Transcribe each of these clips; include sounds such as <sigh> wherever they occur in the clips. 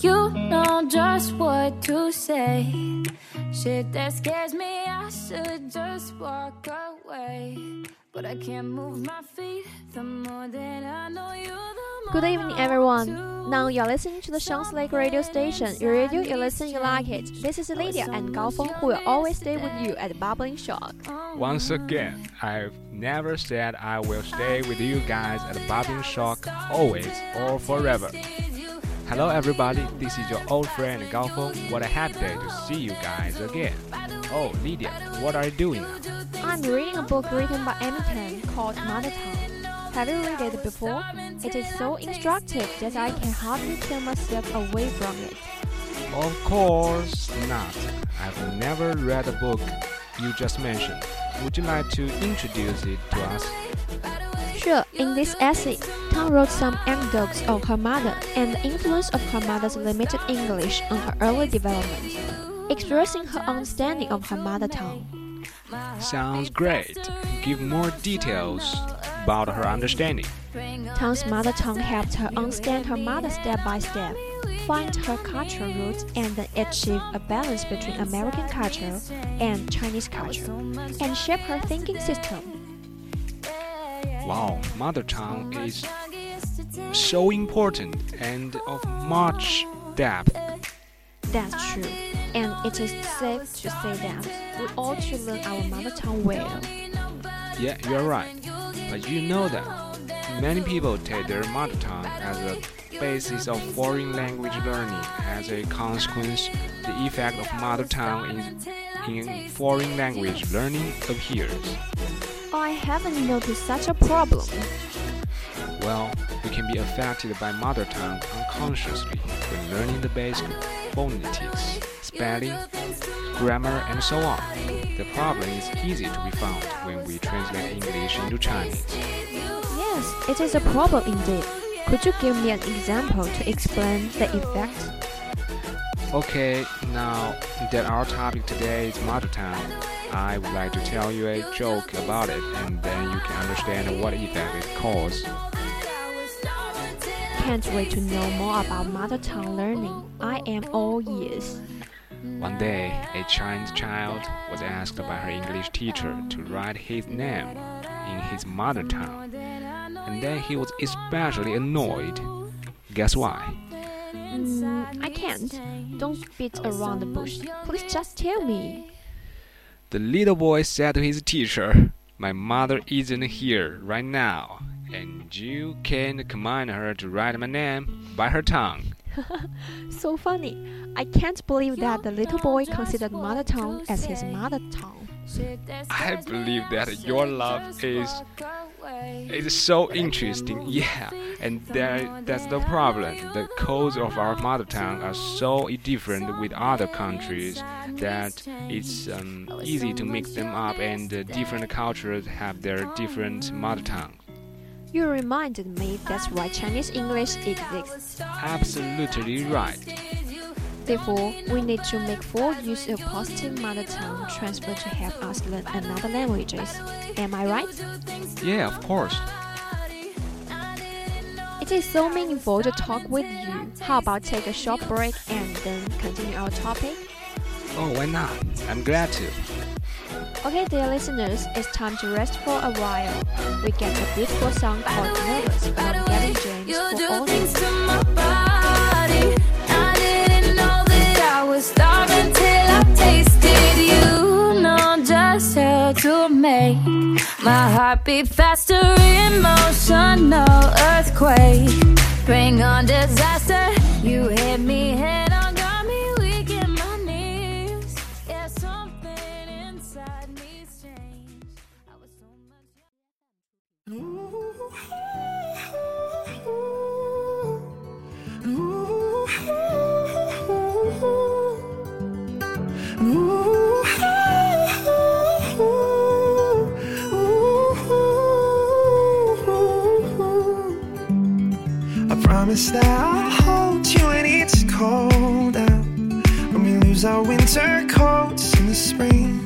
You know just what to say. Shit that scares me, I should just walk away. But I can't move my feet. The more that I know you, the more Good evening, everyone. Now you're listening to the Shangs Lake radio station. Your radio, you listen, you like it. This is Lydia and Gaofeng who will always stay with you at Bubbling Shock. Once again, I've never said I will stay with you guys at Bubbling Shock always or forever. Hello everybody, this is your old friend Gao Feng. What a happy day to see you guys again. Oh, Lydia, what are you doing now? I'm reading a book written by Amy Tan called Mother Tongue. Have you read it before? It is so instructive that I can hardly tear myself away from it. Of course not. I've never read the book you just mentioned. Would you like to introduce it to us? Sure, in this essay, Tan wrote some anecdotes of her mother and the influence of her mother's limited English on her early development, expressing her understanding of her mother tongue. Sounds great. Give more details about her understanding. Tan's mother tongue helped her understand her mother step by step, find her cultural roots, and then achieve a balance between American culture and Chinese culture, and shape her thinking system. Wow, mother tongue is so important and of much depth. That's true, and it is safe to say that we ought to learn our mother tongue well. Yeah, you're right. But you know that many people take their mother tongue as a basis of foreign language learning. As a consequence, the effect of mother tongue is in foreign language learning appears. I haven't noticed such a problem. Well, you can be affected by mother tongue unconsciously when learning the basic phonetics, spelling, grammar, and so on. The problem is easy to be found when we translate English into Chinese. Yes, it is a problem indeed. Could you give me an example to explain the effect? Okay, now that our topic today is mother tongue, I would like to tell you a joke about it, and then you can understand what effect it causes. Can't wait to know more about mother tongue learning. I am all ears. One day, a Chinese child was asked by her English teacher to write his name in his mother tongue, and then he was especially annoyed. Guess why? Mm, I can't. Don't beat around the bush. Please just tell me. The little boy said to his teacher, My mother isn't here right now, and you can command her to write my name by her tongue. <laughs> So funny. I can't believe that the little boy considered mother tongue as his mother tongue. I believe that your love is is so interesting. Yeah, and that that's the problem. The codes of our mother tongue are so different with other countries that it's um, easy to mix them up, and uh, different cultures have their different mother tongue. You reminded me that's why Chinese English exists. Absolutely right. Therefore, we need to make full use of positive mother tongue transfer to help us learn another languages. Am I right? Yeah, of course. It is so meaningful to talk with you. How about take a short break and then continue our topic? Oh, why not? I'm glad to. Okay, dear listeners, it's time to rest for a while. We get a beautiful song called Nervous from Gavin James for all things to my body. I didn't know that I was starving till I tasted you. Know just how to make my heart beat faster. Emotional earthquake, bring on disaster. You hit me head. I promise that I'll hold you when it's cold out. When we lose our winter coats in the spring.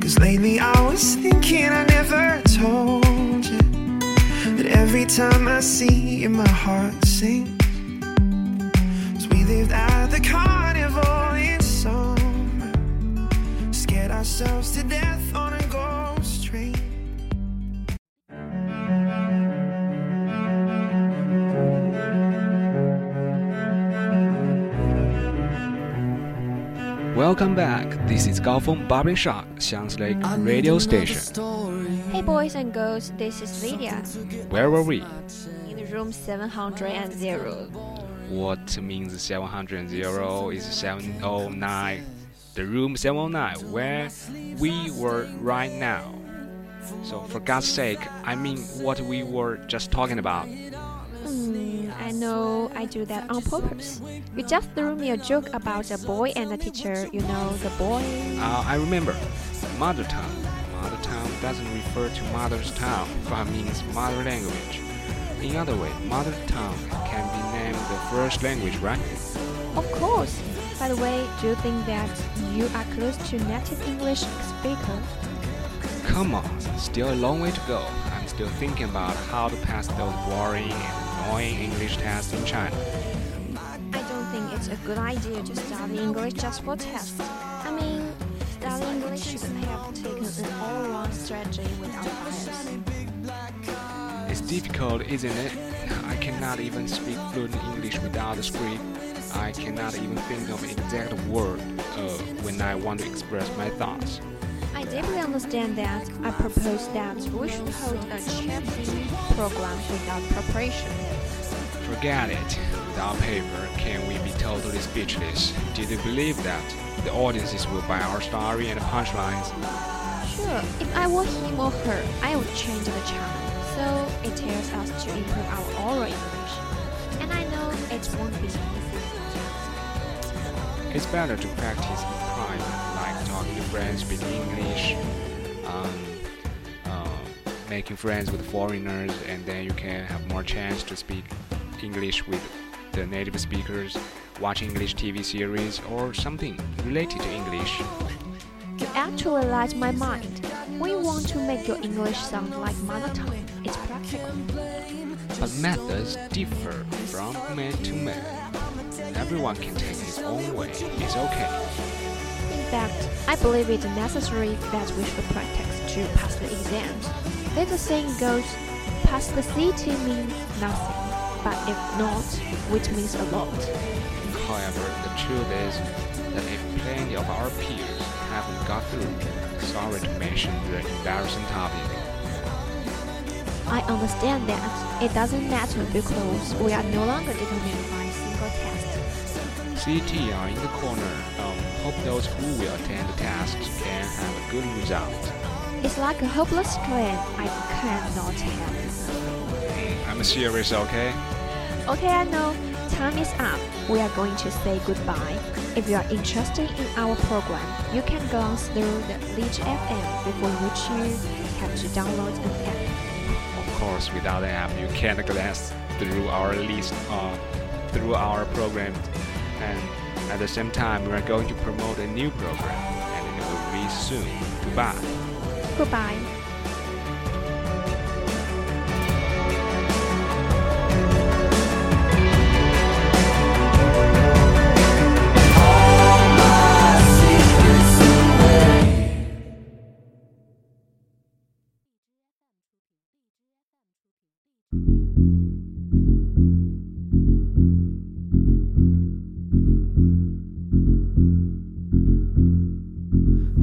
Cause lately I was thinking I never told you that every time I see you, my heart sinks. Cause we lived at the carnival Welcome back. This is Gaofeng Barber Shop, Xiang's Lake Radio Station. Hey boys and girls, this is Lydia Where were we? in room 700. What means 700 is 709. The room 709 where we were right now. So for God's sake, I mean what we were just talking about. Hmm, I know I do that on purpose. You just threw me a joke about a boy and a teacher. You know, the boy. Uh, I remember mother tongue. Mother tongue doesn't refer to mother's tongue, <laughs> but means mother language. In other way, mother tongue can be named the first language, right? Of course. By the way, do you think that you are close to native English speaker? Come on, still a long way to go. I'm still thinking about how to pass those boring and annoying English tests in China. I don't think it's a good idea to study English just for tests. I mean, study English should have taken an all-round strategy without bias. It's difficult, isn't it? I cannot even speak fluent English without a script. I cannot even think of an exact word uh, when I want to express my thoughts. I deeply understand that. I propose that we should hold a chatting program without preparation. Forget it. Without paper, can we be totally speechless? Did you believe that? The audiences will buy our story and punchlines. Sure, if I were him or her, I would change the channel. So it tells us to improve our oral English. And I know it won't be easy. It's better to practice in private, like talking to friends, speaking English, um, uh, making friends with foreigners, and then you can have more chance to speak English with the native speakers, watch English TV series, or something related to English. You actually light my mind. We want to make your English sound like mother tongue. It's practical. But methods differ from man to man. Everyone can take his own way. It's okay. In fact, I believe it's necessary that we should practice to pass the exams. There's a saying goes, pass the CT means nothing, but if not, which means a lot. However, the truth is that if plenty of our peers haven't got through, sorry to mention the embarrassing topic. I understand that it doesn't matter because we are no longer determined by a single test. CT are in the corner. Um, hope those who will attend the tests can have a good result. It's like a hopeless dream I cannot help. I'm serious, okay? Okay, I know. Time is up. We are going to say goodbye. If you are interested in our program, you can glance through the Leech FM before which you have to download an app. Of course, without the app, you can't glance through our list, uh, through our program. And at the same time, we are going to promote a new program, and it will be soon. Goodbye. Goodbye.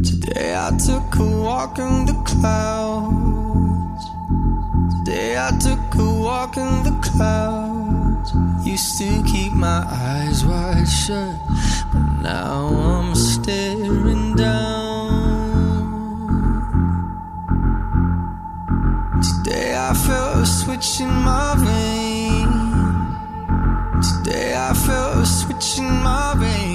Today I took a walk in the clouds. Today I took a walk in the clouds. Used to keep my eyes wide shut, but now I'm staring down. Today I felt a switch in my veins. Today I felt a switch in my veins.